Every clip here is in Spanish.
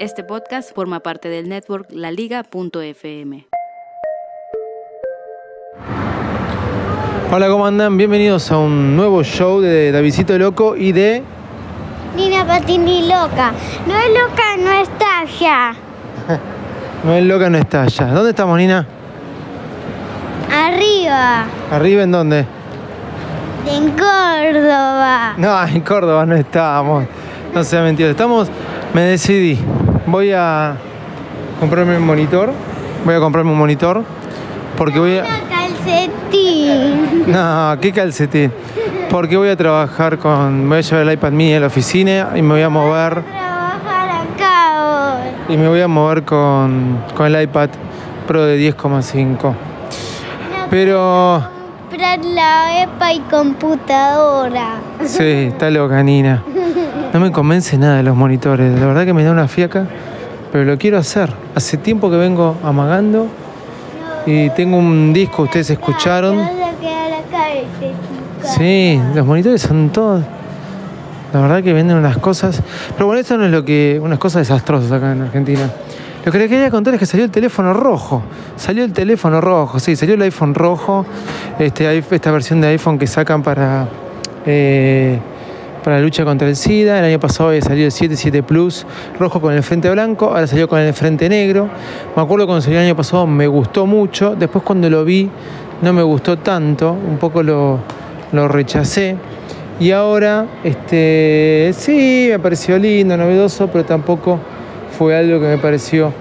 Este podcast forma parte del network laliga.fm. Hola, ¿cómo andan? Bienvenidos a un nuevo show de Davidito Loco y de... Nina Patini loca. No es loca, no está allá. No es loca, no está allá. ¿Dónde estamos, Nina? Arriba. ¿Arriba en dónde? En Córdoba. No, en Córdoba no estábamos. No sea mentira. Estamos... Me decidí. Voy a comprarme un monitor. Voy a comprarme un monitor. Porque voy a... Calcetín. No, qué calcetín. Porque voy a trabajar con. Voy a llevar el iPad mini a la oficina y me voy a mover. Trabajar acá. Y me voy a mover con, con el iPad Pro de 10,5. No Pero. Comprar la EPA y computadora. Sí, está loca, Nina. No me convence nada de los monitores. La verdad que me da una fiaca. Pero lo quiero hacer. Hace tiempo que vengo amagando. Y tengo un disco, ustedes Te escucharon. vas a quedar acá, chica. Sí, los monitores son todos. La verdad que venden unas cosas. Pero bueno, esto no es lo que. unas cosas desastrosas acá en Argentina. Lo que les quería contar es que salió el teléfono rojo. Salió el teléfono rojo, sí, salió el iPhone rojo. Este, esta versión de iPhone que sacan para. eh, para la lucha contra el SIDA. El año pasado había salido el 7, 7 Plus rojo con el frente blanco, ahora salió con el frente negro. Me acuerdo cuando salió el año pasado me gustó mucho, después cuando lo vi no me gustó tanto, un poco lo, lo rechacé. Y ahora, este, sí, me pareció lindo, novedoso, pero tampoco fue algo que me pareció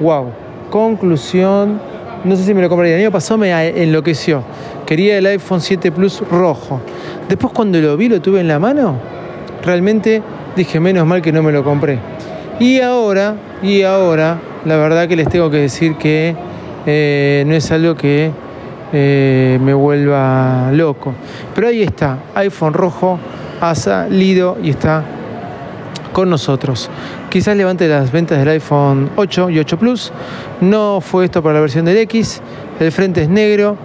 wow. Conclusión, no sé si me lo compraría. El año pasado me enloqueció. Quería el iPhone 7 Plus rojo. Después cuando lo vi, lo tuve en la mano, realmente dije, menos mal que no me lo compré. Y ahora, y ahora, la verdad que les tengo que decir que eh, no es algo que eh, me vuelva loco. Pero ahí está, iPhone rojo ha salido y está con nosotros. Quizás levante las ventas del iPhone 8 y 8 Plus. No fue esto para la versión del X. El frente es negro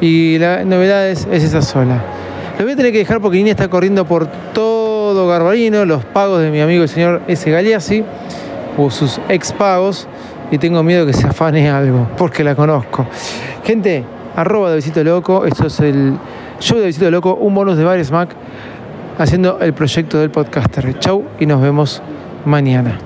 y la novedad es, es esa sola. Lo voy a tener que dejar porque Nina está corriendo por todo Garbarino, los pagos de mi amigo el señor S. Galeazzi, o sus ex pagos, y tengo miedo que se afane algo, porque la conozco. Gente, arroba de Visito Loco, esto es el show de Visito Loco, un bonus de Bares Mac, haciendo el proyecto del podcaster. Chau y nos vemos mañana.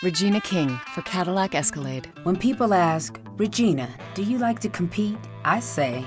Regina King for Cadillac Escalade. When people ask, Regina, do you like to compete? I say,